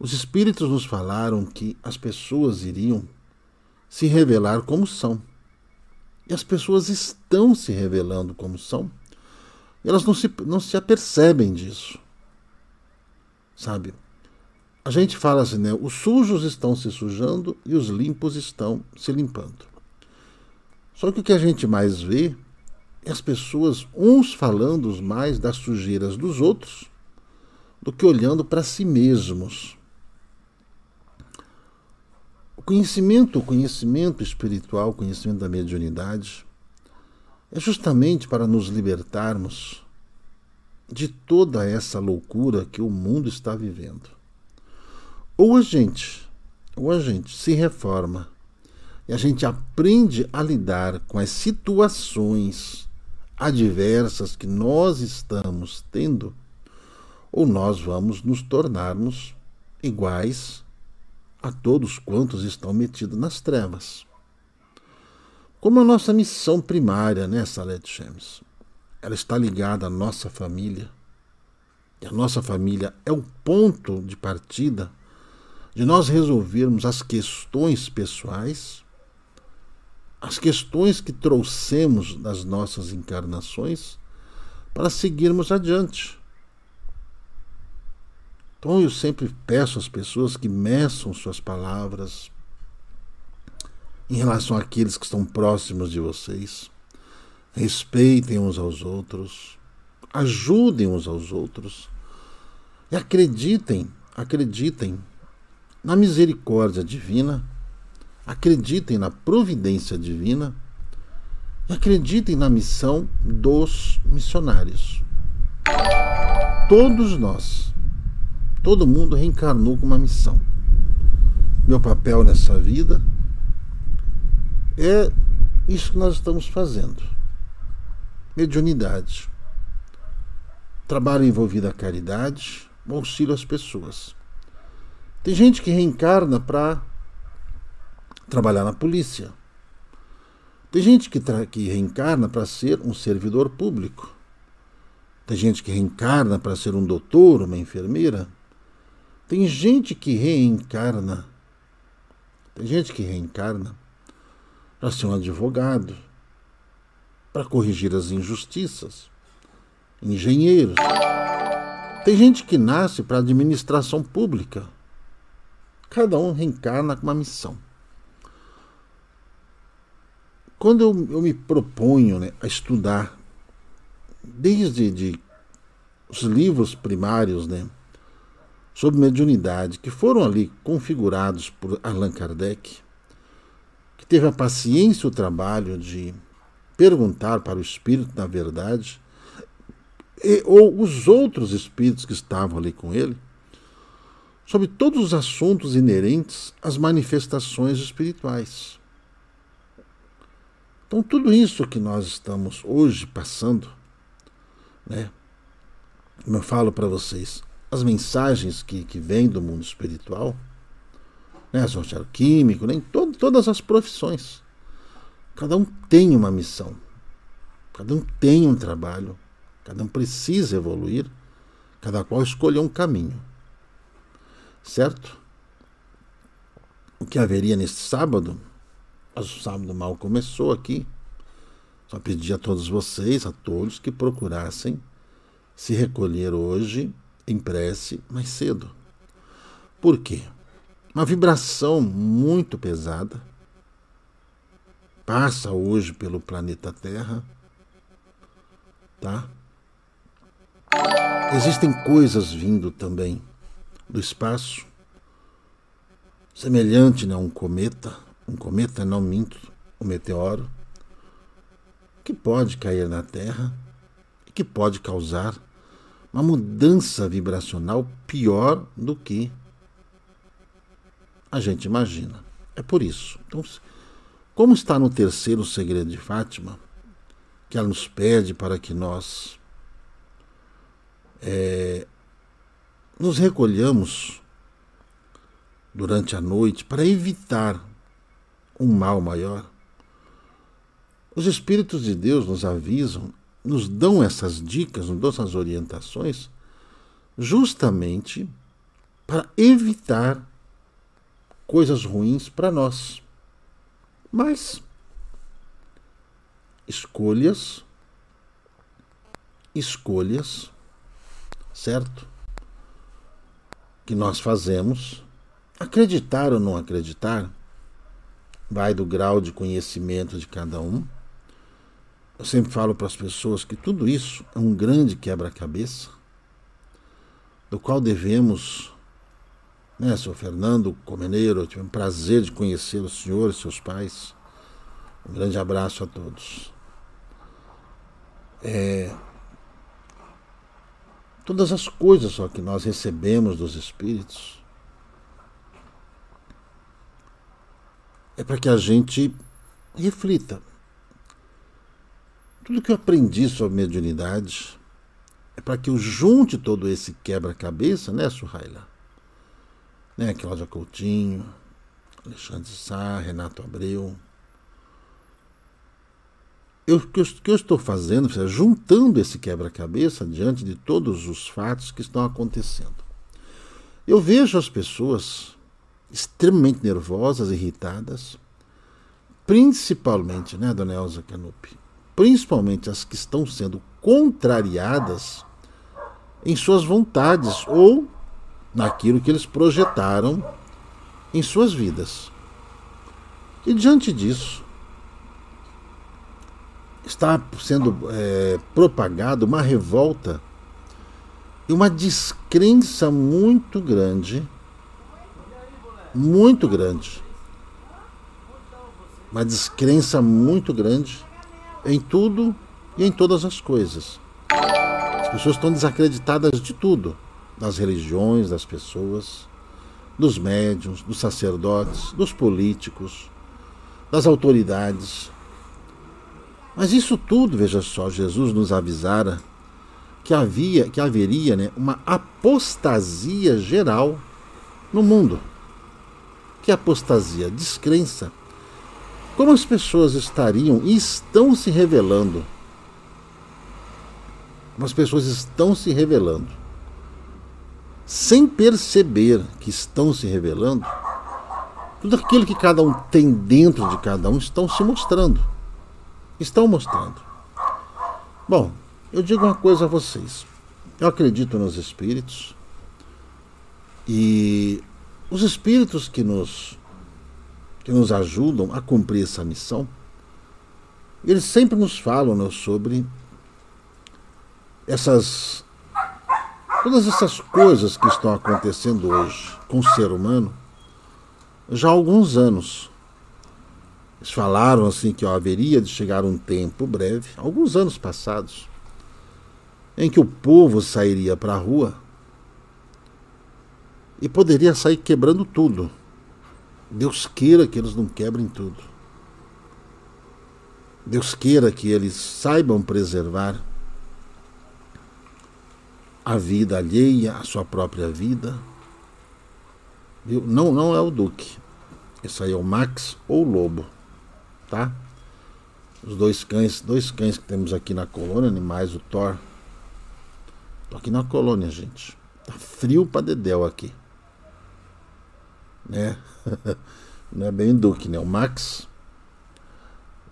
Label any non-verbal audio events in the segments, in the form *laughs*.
Os espíritos nos falaram que as pessoas iriam se revelar como são. E as pessoas estão se revelando como são. Elas não se, não se apercebem disso. Sabe? A gente fala assim, né? Os sujos estão se sujando e os limpos estão se limpando. Só que o que a gente mais vê é as pessoas, uns falando mais das sujeiras dos outros do que olhando para si mesmos. O conhecimento, o conhecimento espiritual, o conhecimento da mediunidade, é justamente para nos libertarmos de toda essa loucura que o mundo está vivendo. Ou a gente, ou a gente se reforma e a gente aprende a lidar com as situações adversas que nós estamos tendo, ou nós vamos nos tornarmos iguais a todos quantos estão metidos nas trevas. Como a nossa missão primária, né, Salet Shems? Ela está ligada à nossa família. E a nossa família é o ponto de partida de nós resolvermos as questões pessoais, as questões que trouxemos das nossas encarnações, para seguirmos adiante. Então eu sempre peço às pessoas que meçam suas palavras em relação àqueles que estão próximos de vocês. Respeitem uns aos outros, ajudem uns aos outros e acreditem, acreditem na misericórdia divina, acreditem na providência divina e acreditem na missão dos missionários. Todos nós Todo mundo reencarnou com uma missão. Meu papel nessa vida é isso que nós estamos fazendo. Mediunidade. Trabalho envolvido a caridade, auxílio às pessoas. Tem gente que reencarna para trabalhar na polícia. Tem gente que, que reencarna para ser um servidor público. Tem gente que reencarna para ser um doutor, uma enfermeira. Tem gente que reencarna. Tem gente que reencarna para ser um advogado, para corrigir as injustiças, engenheiros. Tem gente que nasce para administração pública. Cada um reencarna com uma missão. Quando eu, eu me proponho né, a estudar, desde de, os livros primários, né, sobre mediunidade que foram ali configurados por Allan Kardec, que teve a paciência e o trabalho de perguntar para o espírito da verdade, e, ou os outros espíritos que estavam ali com ele, sobre todos os assuntos inerentes às manifestações espirituais. Então, tudo isso que nós estamos hoje passando, né, como eu falo para vocês, as mensagens que, que vêm do mundo espiritual, né, social químico, nem todo, todas as profissões. Cada um tem uma missão, cada um tem um trabalho, cada um precisa evoluir, cada qual escolheu um caminho. Certo? O que haveria neste sábado, mas o sábado mal começou aqui. Só pedi a todos vocês, a todos, que procurassem se recolher hoje em prece mais cedo. Por quê? Uma vibração muito pesada passa hoje pelo planeta Terra, tá? Existem coisas vindo também do espaço, semelhante né, a um cometa, um cometa não minto, um meteoro, que pode cair na Terra e que pode causar uma mudança vibracional pior do que a gente imagina. É por isso. Então, como está no terceiro segredo de Fátima, que ela nos pede para que nós é, nos recolhamos durante a noite para evitar um mal maior. Os Espíritos de Deus nos avisam nos dão essas dicas, nos dão essas orientações, justamente para evitar coisas ruins para nós. Mas escolhas, escolhas, certo? Que nós fazemos, acreditar ou não acreditar, vai do grau de conhecimento de cada um. Eu sempre falo para as pessoas que tudo isso é um grande quebra-cabeça, do qual devemos, né, Sr. Fernando Comeneiro, eu tive um prazer de conhecer o senhor e seus pais. Um grande abraço a todos. É, todas as coisas só que nós recebemos dos Espíritos é para que a gente reflita. Tudo que eu aprendi sobre mediunidade é para que eu junte todo esse quebra-cabeça, né, Suhaila? Né, Cláudia Coutinho, Alexandre Sá, Renato Abreu eu, o que, que eu estou fazendo é juntando esse quebra-cabeça diante de todos os fatos que estão acontecendo. Eu vejo as pessoas extremamente nervosas, irritadas, principalmente, né, dona Elza Canupi? Principalmente as que estão sendo contrariadas em suas vontades ou naquilo que eles projetaram em suas vidas. E diante disso, está sendo é, propagada uma revolta e uma descrença muito grande, muito grande, uma descrença muito grande em tudo e em todas as coisas. As pessoas estão desacreditadas de tudo, das religiões, das pessoas, dos médiums, dos sacerdotes, dos políticos, das autoridades, mas isso tudo, veja só, Jesus nos avisara que havia, que haveria né, uma apostasia geral no mundo. Que apostasia? Descrença. Como as pessoas estariam e estão se revelando? Como as pessoas estão se revelando? Sem perceber que estão se revelando, tudo aquilo que cada um tem dentro de cada um estão se mostrando estão mostrando. Bom, eu digo uma coisa a vocês. Eu acredito nos espíritos e os espíritos que nos que nos ajudam a cumprir essa missão, eles sempre nos falam né, sobre essas todas essas coisas que estão acontecendo hoje com o ser humano já há alguns anos. Eles falaram assim que ó, haveria de chegar um tempo breve, alguns anos passados, em que o povo sairia para a rua e poderia sair quebrando tudo. Deus queira que eles não quebrem tudo. Deus queira que eles saibam preservar a vida alheia, a sua própria vida. Viu? Não, não é o Duque. Esse aí é o Max ou o Lobo tá? Os dois cães, dois cães que temos aqui na colônia, animais, o Thor. Tô aqui na colônia, gente. Tá frio pra dedéu aqui. Né? *laughs* Não é bem Duque, né? O Max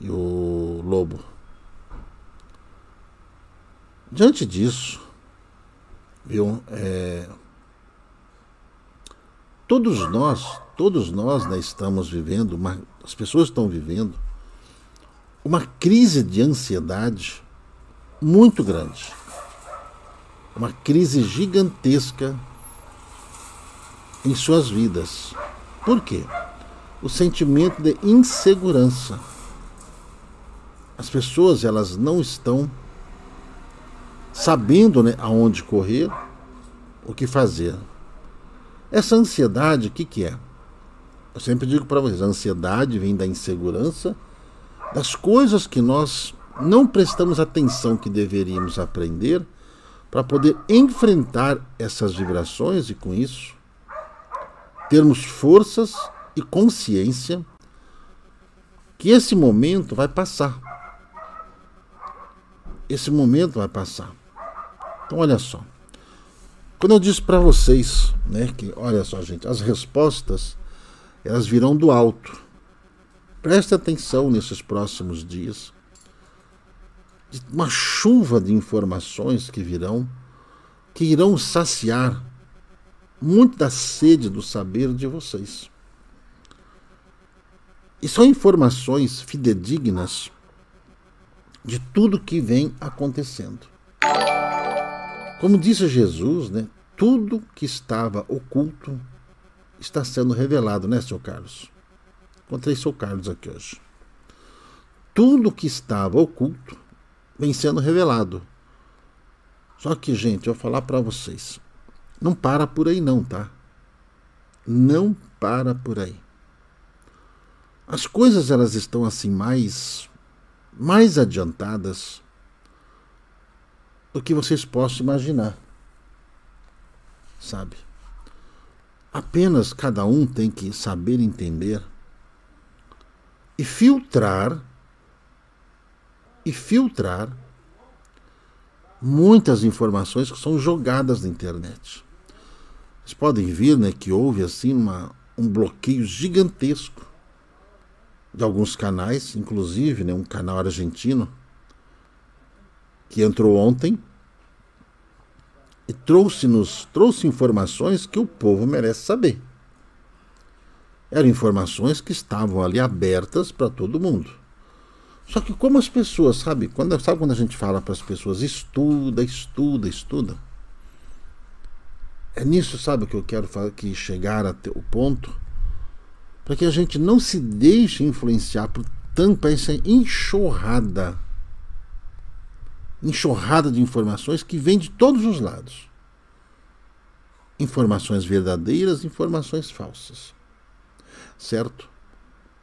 e o Lobo. Diante disso, viu? É, todos nós, todos nós né, estamos vivendo, uma, as pessoas estão vivendo uma crise de ansiedade muito grande. Uma crise gigantesca em suas vidas. Por quê? O sentimento de insegurança. As pessoas elas não estão sabendo né, aonde correr, o que fazer. Essa ansiedade, o que, que é? Eu sempre digo para vocês, a ansiedade vem da insegurança das coisas que nós não prestamos atenção que deveríamos aprender para poder enfrentar essas vibrações e com isso termos forças e consciência que esse momento vai passar. Esse momento vai passar. Então olha só. Quando eu disse para vocês, né, que olha só, gente, as respostas elas virão do alto. Preste atenção nesses próximos dias. Uma chuva de informações que virão, que irão saciar muito da sede do saber de vocês. E são informações fidedignas de tudo que vem acontecendo. Como disse Jesus, né, tudo que estava oculto está sendo revelado, né, seu Carlos? Encontrei seu Carlos aqui hoje. Tudo que estava oculto vem sendo revelado. Só que, gente, eu vou falar para vocês. Não para por aí não, tá? Não para por aí. As coisas elas estão assim mais mais adiantadas do que vocês possam imaginar. Sabe? Apenas cada um tem que saber entender e filtrar e filtrar muitas informações que são jogadas na internet. Vocês podem ver né, que houve assim uma, um bloqueio gigantesco de alguns canais, inclusive né, um canal argentino que entrou ontem e trouxe-nos trouxe informações que o povo merece saber. Eram informações que estavam ali abertas para todo mundo. Só que como as pessoas, sabe, quando, sabe quando a gente fala para as pessoas estuda, estuda, estuda? É nisso, sabe, que eu quero que chegar até o ponto para que a gente não se deixe influenciar por tanta essa enxurrada enxurrada de informações que vem de todos os lados. Informações verdadeiras, informações falsas. Certo?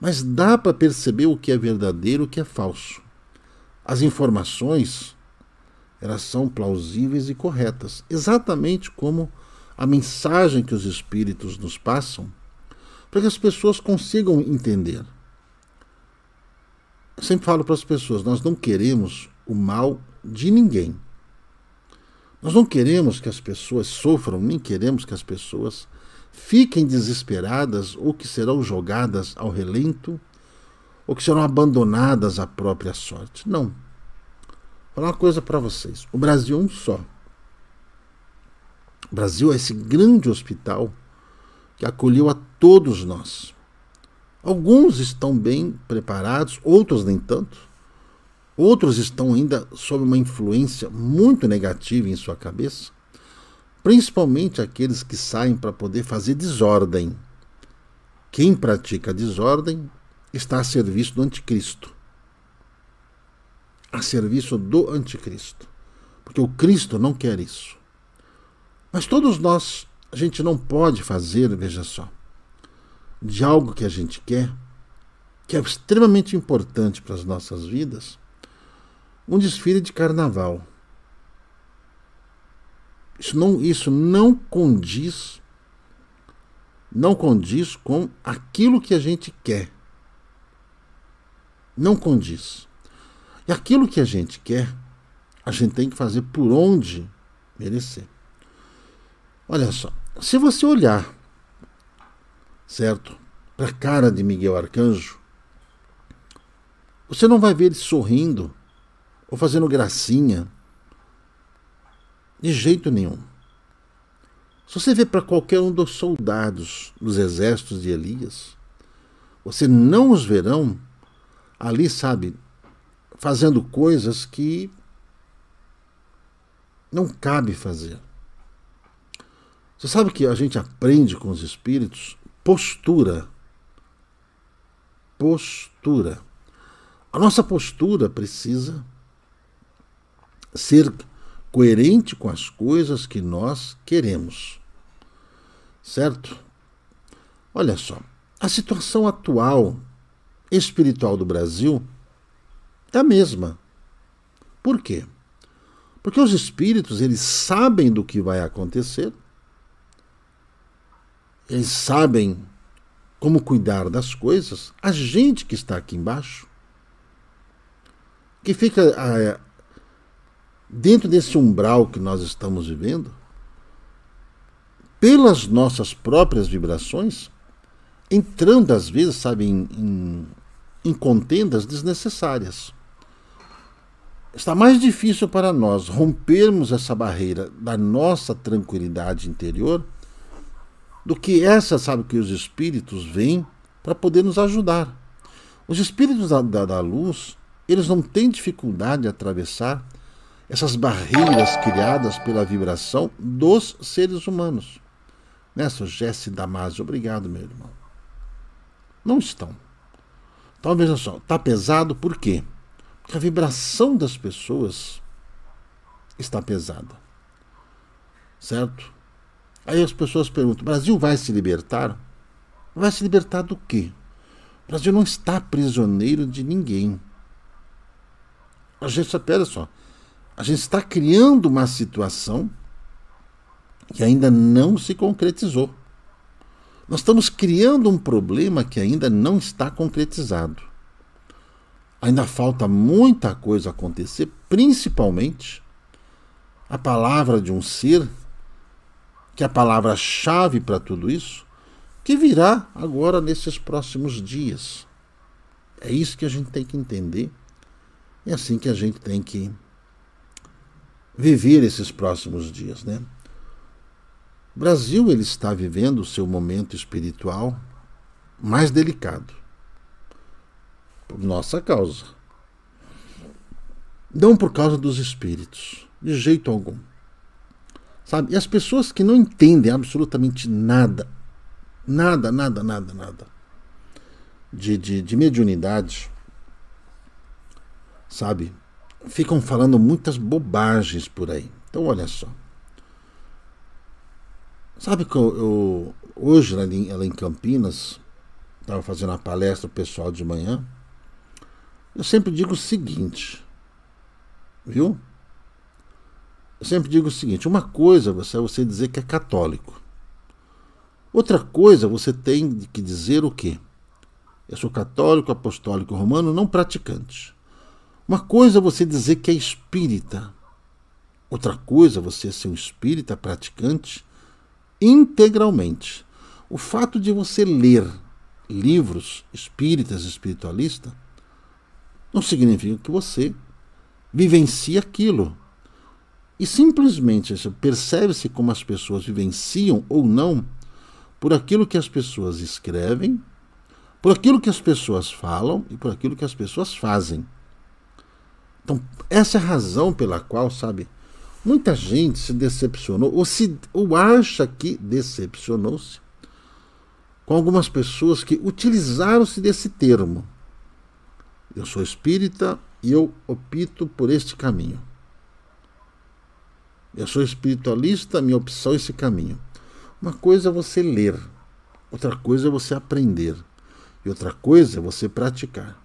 Mas dá para perceber o que é verdadeiro o que é falso. As informações, elas são plausíveis e corretas, exatamente como a mensagem que os espíritos nos passam, para que as pessoas consigam entender. Eu sempre falo para as pessoas, nós não queremos o mal de ninguém. Nós não queremos que as pessoas sofram, nem queremos que as pessoas fiquem desesperadas ou que serão jogadas ao relento ou que serão abandonadas à própria sorte. Não. Vou falar uma coisa para vocês: o Brasil é um só. O Brasil é esse grande hospital que acolheu a todos nós. Alguns estão bem preparados, outros nem tanto. Outros estão ainda sob uma influência muito negativa em sua cabeça, principalmente aqueles que saem para poder fazer desordem. Quem pratica desordem está a serviço do anticristo. A serviço do anticristo. Porque o Cristo não quer isso. Mas todos nós, a gente não pode fazer, veja só, de algo que a gente quer, que é extremamente importante para as nossas vidas, um desfile de carnaval. Isso não, isso não condiz não condiz com aquilo que a gente quer. Não condiz. E aquilo que a gente quer, a gente tem que fazer por onde merecer. Olha só, se você olhar, certo, para a cara de Miguel Arcanjo, você não vai ver ele sorrindo ou fazendo gracinha. De jeito nenhum. Se você vê para qualquer um dos soldados dos exércitos de Elias, você não os verão ali, sabe, fazendo coisas que não cabe fazer. Você sabe que a gente aprende com os espíritos postura. Postura. A nossa postura precisa ser coerente com as coisas que nós queremos. Certo? Olha só, a situação atual espiritual do Brasil é a mesma. Por quê? Porque os espíritos, eles sabem do que vai acontecer. Eles sabem como cuidar das coisas. A gente que está aqui embaixo, que fica dentro desse umbral que nós estamos vivendo, pelas nossas próprias vibrações, entrando às vezes, sabe, em, em, em contendas desnecessárias. Está mais difícil para nós rompermos essa barreira da nossa tranquilidade interior do que essa, sabe, que os espíritos vêm para poder nos ajudar. Os espíritos da, da, da luz, eles não têm dificuldade de atravessar essas barreiras criadas pela vibração dos seres humanos. Nessa Jesse Damasio, obrigado, meu irmão. Não estão. Então veja só, está pesado por quê? Porque a vibração das pessoas está pesada. Certo? Aí as pessoas perguntam: Brasil vai se libertar? Vai se libertar do quê? O Brasil não está prisioneiro de ninguém. A gente, espera só, a gente está criando uma situação que ainda não se concretizou. Nós estamos criando um problema que ainda não está concretizado. Ainda falta muita coisa acontecer, principalmente a palavra de um ser, que é a palavra-chave para tudo isso, que virá agora nesses próximos dias. É isso que a gente tem que entender. É assim que a gente tem que viver esses próximos dias, né? O Brasil ele está vivendo o seu momento espiritual mais delicado por nossa causa. Não por causa dos espíritos, de jeito algum. Sabe? E as pessoas que não entendem absolutamente nada, nada, nada, nada, nada de, de, de mediunidade, sabe? ficam falando muitas bobagens por aí. Então, olha só. Sabe que eu, eu hoje, ela em, ela em Campinas, estava fazendo uma palestra pessoal de manhã. Eu sempre digo o seguinte, viu? Eu sempre digo o seguinte: uma coisa é você dizer que é católico. Outra coisa, você tem que dizer o quê? Eu sou católico, apostólico romano, não praticante. Uma coisa é você dizer que é espírita, outra coisa é você ser um espírita praticante integralmente. O fato de você ler livros espíritas, espiritualistas, não significa que você vivencia aquilo. E simplesmente percebe-se como as pessoas vivenciam ou não por aquilo que as pessoas escrevem, por aquilo que as pessoas falam e por aquilo que as pessoas fazem. Então, essa é a razão pela qual, sabe, muita gente se decepcionou, ou, se, ou acha que decepcionou-se com algumas pessoas que utilizaram-se desse termo. Eu sou espírita e eu opto por este caminho. Eu sou espiritualista, minha opção é esse caminho. Uma coisa é você ler, outra coisa é você aprender, e outra coisa é você praticar.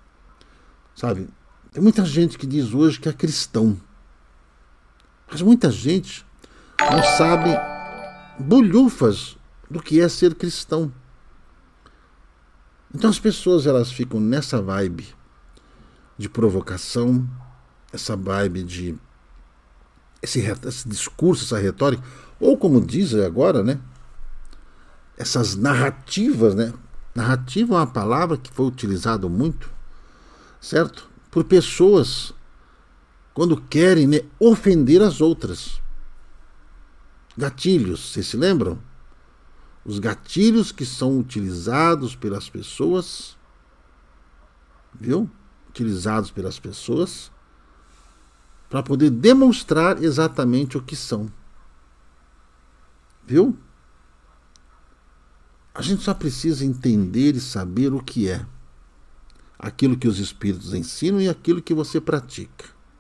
Sabe, tem muita gente que diz hoje que é cristão. Mas muita gente não sabe bolhufas do que é ser cristão. Então as pessoas elas ficam nessa vibe de provocação, essa vibe de esse, esse discurso, essa retórica, ou como dizem agora, né? Essas narrativas, né? Narrativa é uma palavra que foi utilizada muito, certo? por pessoas quando querem né, ofender as outras. Gatilhos, vocês se lembram? Os gatilhos que são utilizados pelas pessoas, viu? Utilizados pelas pessoas para poder demonstrar exatamente o que são. Viu? A gente só precisa entender e saber o que é aquilo que os espíritos ensinam e aquilo que você pratica.